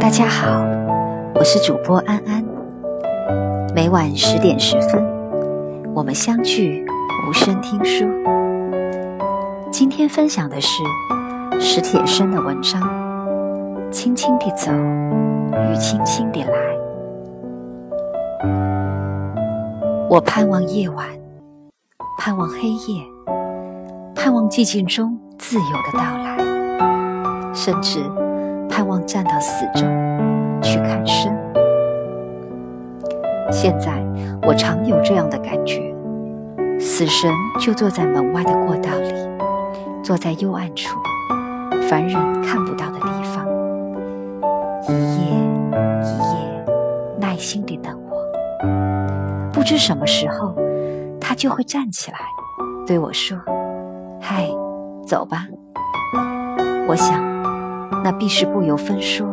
大家好，我是主播安安。每晚十点十分，我们相聚无声听书。今天分享的是史铁生的文章《轻轻地走与轻轻地来》。我盼望夜晚，盼望黑夜，盼望寂静中自由的到来，甚至。盼望站到死中去看生。现在我常有这样的感觉：死神就坐在门外的过道里，坐在幽暗处，凡人看不到的地方，一夜一夜耐心地等我。不知什么时候，他就会站起来，对我说：“嗨，走吧。”我想。那必是不由分说，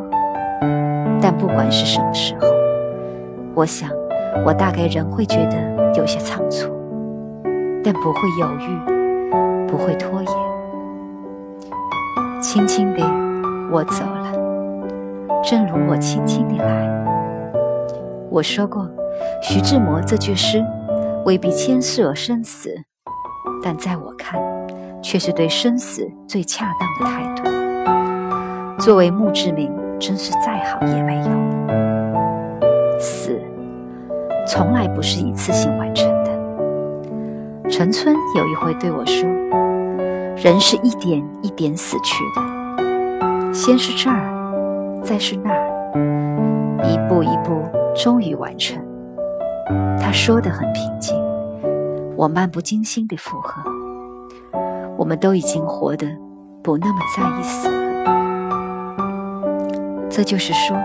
但不管是什么时候，我想我大概仍会觉得有些仓促，但不会犹豫，不会拖延。轻轻地，我走了，正如我轻轻地来。我说过，徐志摩这句诗未必牵涉生死，但在我看，却是对生死最恰当的态度。作为墓志铭，真是再好也没有。死，从来不是一次性完成的。陈村有一回对我说：“人是一点一点死去的，先是这儿，再是那儿，一步一步，终于完成。”他说得很平静，我漫不经心地附和：“我们都已经活得不那么在意死。”这就是说，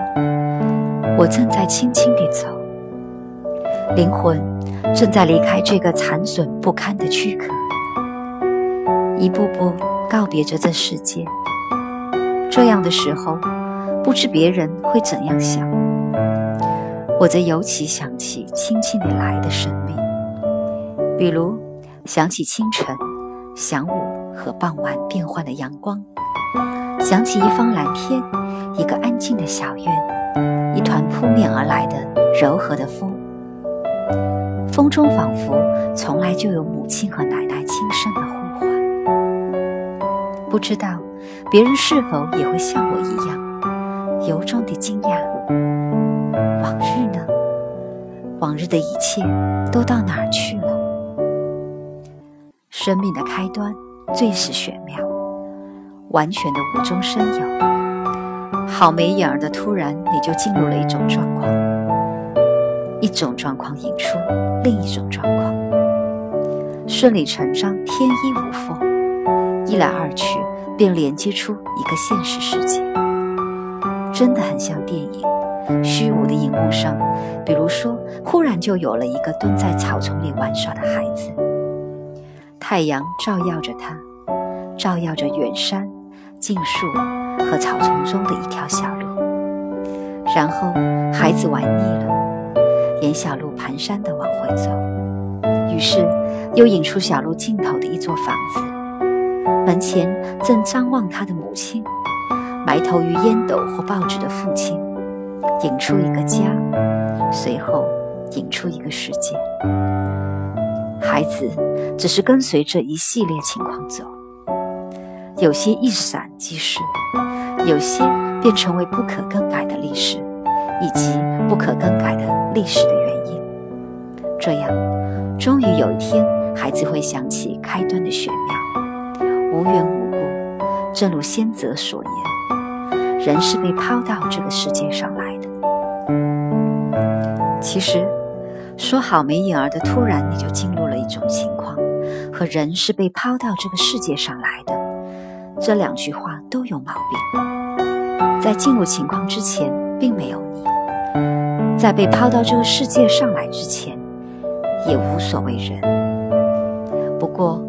我正在轻轻地走，灵魂正在离开这个残损不堪的躯壳，一步步告别着这世界。这样的时候，不知别人会怎样想，我则尤其想起轻轻地来的生命，比如想起清晨、晌午和傍晚变换的阳光。想起一方蓝天，一个安静的小院，一团扑面而来的柔和的风，风中仿佛从来就有母亲和奶奶轻声的呼唤。不知道别人是否也会像我一样，由衷的惊讶。往日呢？往日的一切都到哪儿去了？生命的开端最是玄妙。完全的无中生有，好没影儿的突然，你就进入了一种状况，一种状况引出另一种状况，顺理成章，天衣无缝，一来二去便连接出一个现实世界，真的很像电影。虚无的荧幕上，比如说，忽然就有了一个蹲在草丛里玩耍的孩子，太阳照耀着他，照耀着远山。径树和草丛中的一条小路，然后孩子玩腻了，沿小路蹒跚地往回走，于是又引出小路尽头的一座房子，门前正张望他的母亲，埋头于烟斗或报纸的父亲，引出一个家，随后引出一个世界。孩子只是跟随着一系列情况走。有些一闪即逝，有些便成为不可更改的历史，以及不可更改的历史的原因。这样，终于有一天，孩子会想起开端的玄妙，无缘无故。正如先哲所言，人是被抛到这个世界上来的。其实，说好没影儿的突然，你就进入了一种情况，和人是被抛到这个世界上来的。这两句话都有毛病。在进入情况之前，并没有你；在被抛到这个世界上来之前，也无所谓人。不过，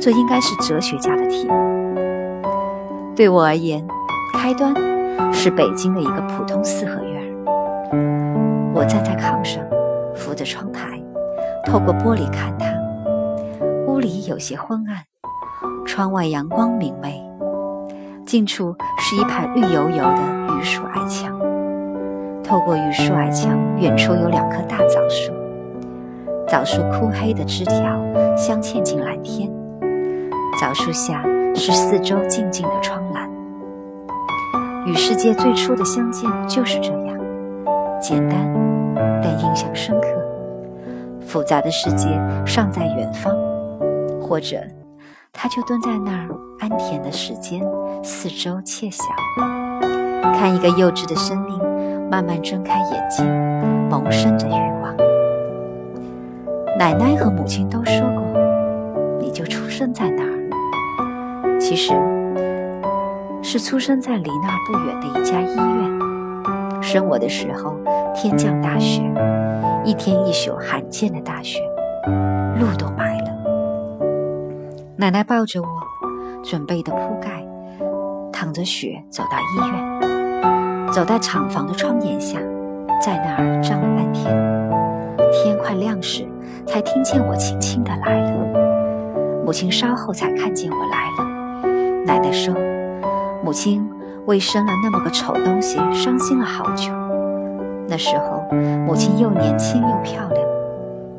这应该是哲学家的题目。对我而言，开端是北京的一个普通四合院。我站在炕上，扶着窗台，透过玻璃看他。屋里有些昏暗。窗外阳光明媚，近处是一排绿油油的榆树矮墙。透过榆树矮墙，远处有两棵大枣树，枣树枯黑的枝条镶嵌进蓝天，枣树下是四周静静的窗栏。与世界最初的相见就是这样，简单但印象深刻。复杂的世界尚在远方，或者他就蹲在那儿，安恬的时间，四周窃晓，看一个幼稚的生命慢慢睁开眼睛，萌生着欲望。奶奶和母亲都说过，你就出生在那儿。其实。是出生在离那儿不远的一家医院。生我的时候，天降大雪，一天一宿罕见的大雪，路都埋了。奶奶抱着我，准备的铺盖，淌着雪走到医院，走到厂房的窗檐下，在那儿站了半天。天快亮时，才听见我轻轻的来了。母亲稍后才看见我来了。奶奶说。母亲为生了那么个丑东西伤心了好久。那时候母亲又年轻又漂亮。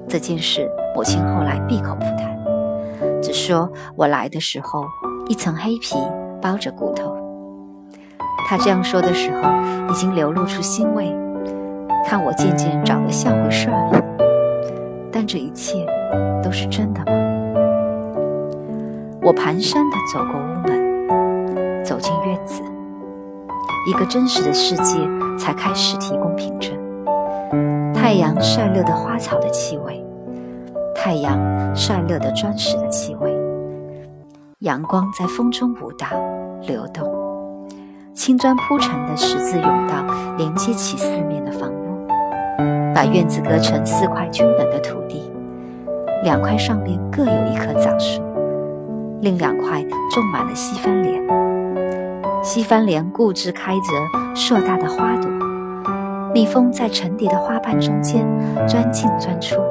这件事母亲后来闭口不谈，只说我来的时候一层黑皮包着骨头。他这样说的时候，已经流露出欣慰，看我渐渐长得像回事儿了。但这一切都是真的吗？我蹒跚地走过屋门。走进院子，一个真实的世界才开始提供凭证。太阳晒热的花草的气味，太阳晒热的砖石的气味，阳光在风中舞蹈流动，青砖铺成的十字甬道连接起四面的房屋，把院子隔成四块均等的土地，两块上面各有一棵枣树，另两块种满了西番莲。西番莲固执开着硕大的花朵，蜜蜂在层叠的花瓣中间钻进钻出，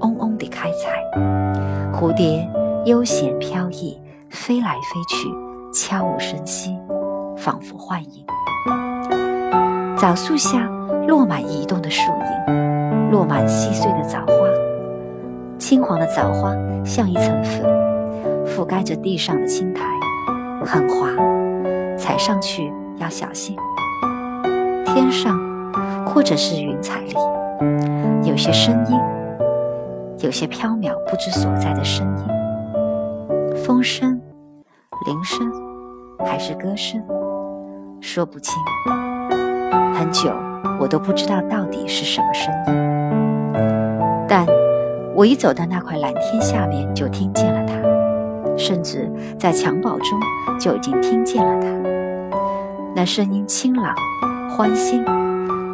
嗡嗡地开采。蝴蝶悠闲飘逸，飞来飞去，悄无声息，仿佛幻影。枣树下落满移动的树影，落满细碎的枣花，青黄的枣花像一层粉，覆盖着地上的青苔，很滑。踩上去要小心。天上，或者是云彩里，有些声音，有些飘渺不知所在的声音，风声、铃声，还是歌声，说不清。很久，我都不知道到底是什么声音。但我一走到那块蓝天下面，就听见了它。甚至在襁褓中就已经听见了它，那声音清朗、欢欣、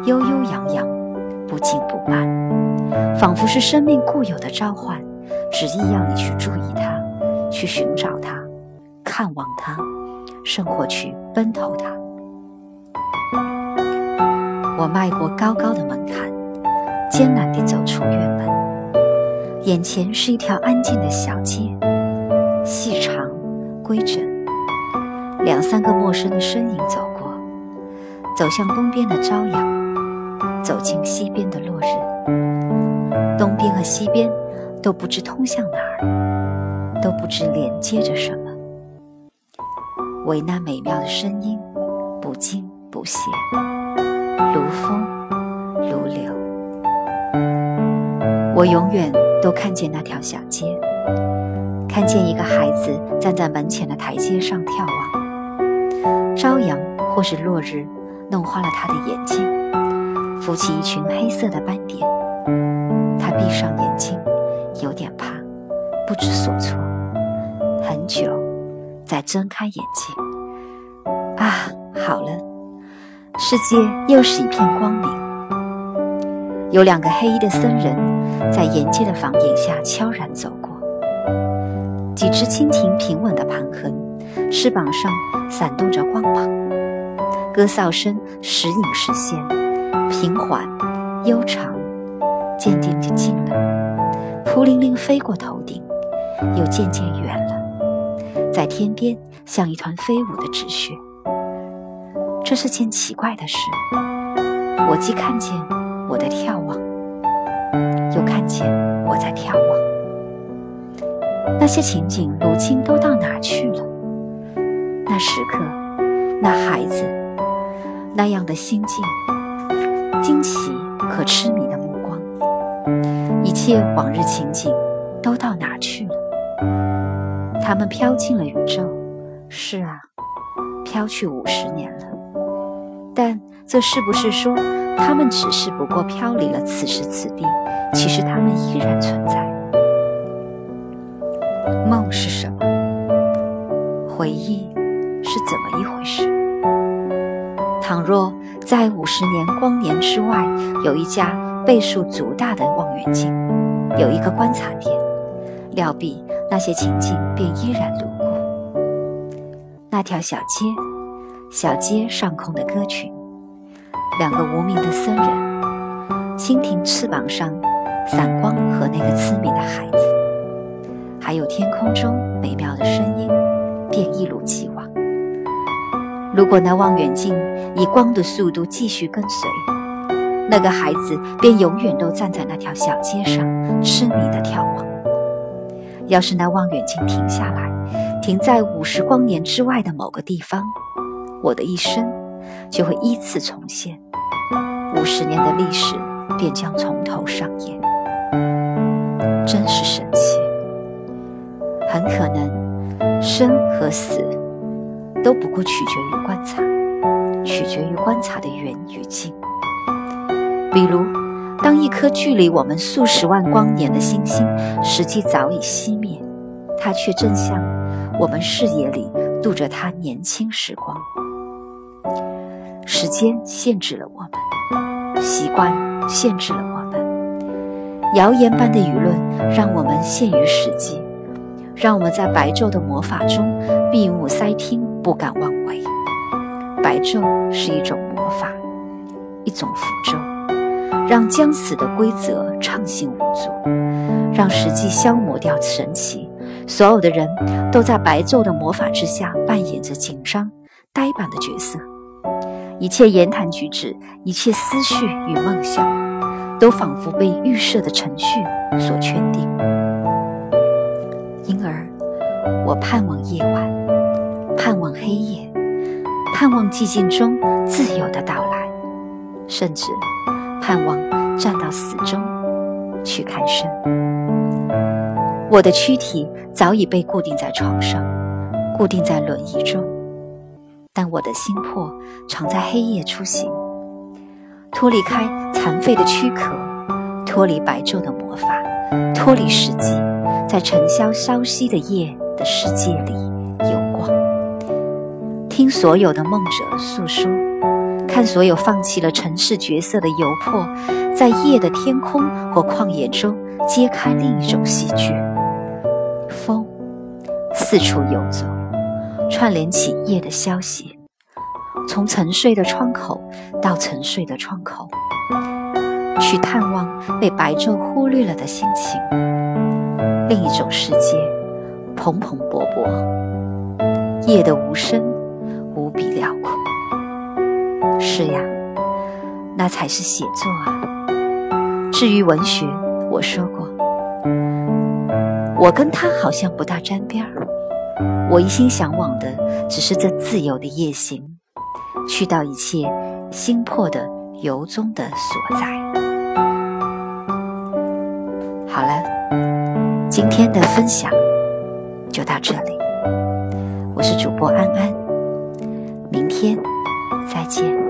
悠悠扬扬，不紧不慢，仿佛是生命固有的召唤，执意要你去注意它，去寻找它，看望它，甚或去奔头它。我迈过高高的门槛，艰难地走出院门，眼前是一条安静的小街。细长、规整，两三个陌生的身影走过，走向东边的朝阳，走进西边的落日。东边和西边都不知通向哪儿，都不知连接着什么，唯那美妙的声音不惊不歇，如风如流。我永远都看见那条小街。看见一个孩子站在门前的台阶上眺望，朝阳或是落日弄花了他的眼睛，浮起一群黑色的斑点。他闭上眼睛，有点怕，不知所措。很久，再睁开眼睛，啊，好了，世界又是一片光明。有两个黑衣的僧人在沿街的房檐下悄然走过。几只蜻蜓平稳地盘桓，翅膀上闪动着光芒，歌哨声时隐时现，平缓、悠长、渐渐地近了，扑灵灵飞过头顶，又渐渐远了，在天边像一团飞舞的纸屑。这是件奇怪的事，我既看见我的眺望，又看见我在眺望。那些情景如今都到哪去了？那时刻，那孩子，那样的心境，惊奇和痴迷的目光，一切往日情景都到哪去了？他们飘进了宇宙。是啊，飘去五十年了。但这是不是说，他们只是不过飘离了此时此地？其实他们依然存在。梦是什么？回忆是怎么一回事？倘若在五十年光年之外有一家倍数足大的望远镜，有一个观察点，料必那些情景便依然如故。那条小街，小街上空的歌群，两个无名的僧人，蜻蜓翅膀上散光和那个痴迷的孩子，还有天空中美妙的声音，便一如既往。如果那望远镜以光的速度继续跟随，那个孩子便永远都站在那条小街上，痴迷的眺望。要是那望远镜停下来，停在五十光年之外的某个地方，我的一生就会依次重现，五十年的历史便将从头上演。真是神奇！很可能，生和死都不过取决于观察，取决于观察的远与近。比如，当一颗距离我们数十万光年的星星，实际早已熄灭，它却正像……我们视野里度着他年轻时光，时间限制了我们，习惯限制了我们，谣言般的舆论让我们陷于实际，让我们在白昼的魔法中闭目塞听，不敢妄为。白昼是一种魔法，一种符咒，让将死的规则畅行无阻，让实际消磨掉神奇。所有的人都在白昼的魔法之下扮演着紧张、呆板的角色，一切言谈举止、一切思绪与梦想，都仿佛被预设的程序所圈定。因而，我盼望夜晚，盼望黑夜，盼望寂静中自由的到来，甚至盼望站到死中去看生。我的躯体早已被固定在床上，固定在轮椅中，但我的心魄常在黑夜出行，脱离开残废的躯壳，脱离白昼的魔法，脱离世纪，在尘嚣消息的夜的世界里有光，听所有的梦者诉说，看所有放弃了尘世角色的游魄，在夜的天空或旷野中揭开另一种戏剧。风四处游走，串联起夜的消息，从沉睡的窗口到沉睡的窗口，去探望被白昼忽略了的心情。另一种世界，蓬蓬勃勃，夜的无声。是呀，那才是写作啊。至于文学，我说过。我跟他好像不大沾边儿，我一心向往的只是这自由的夜行，去到一切心魄的由衷的所在。好了，今天的分享就到这里，我是主播安安，明天再见。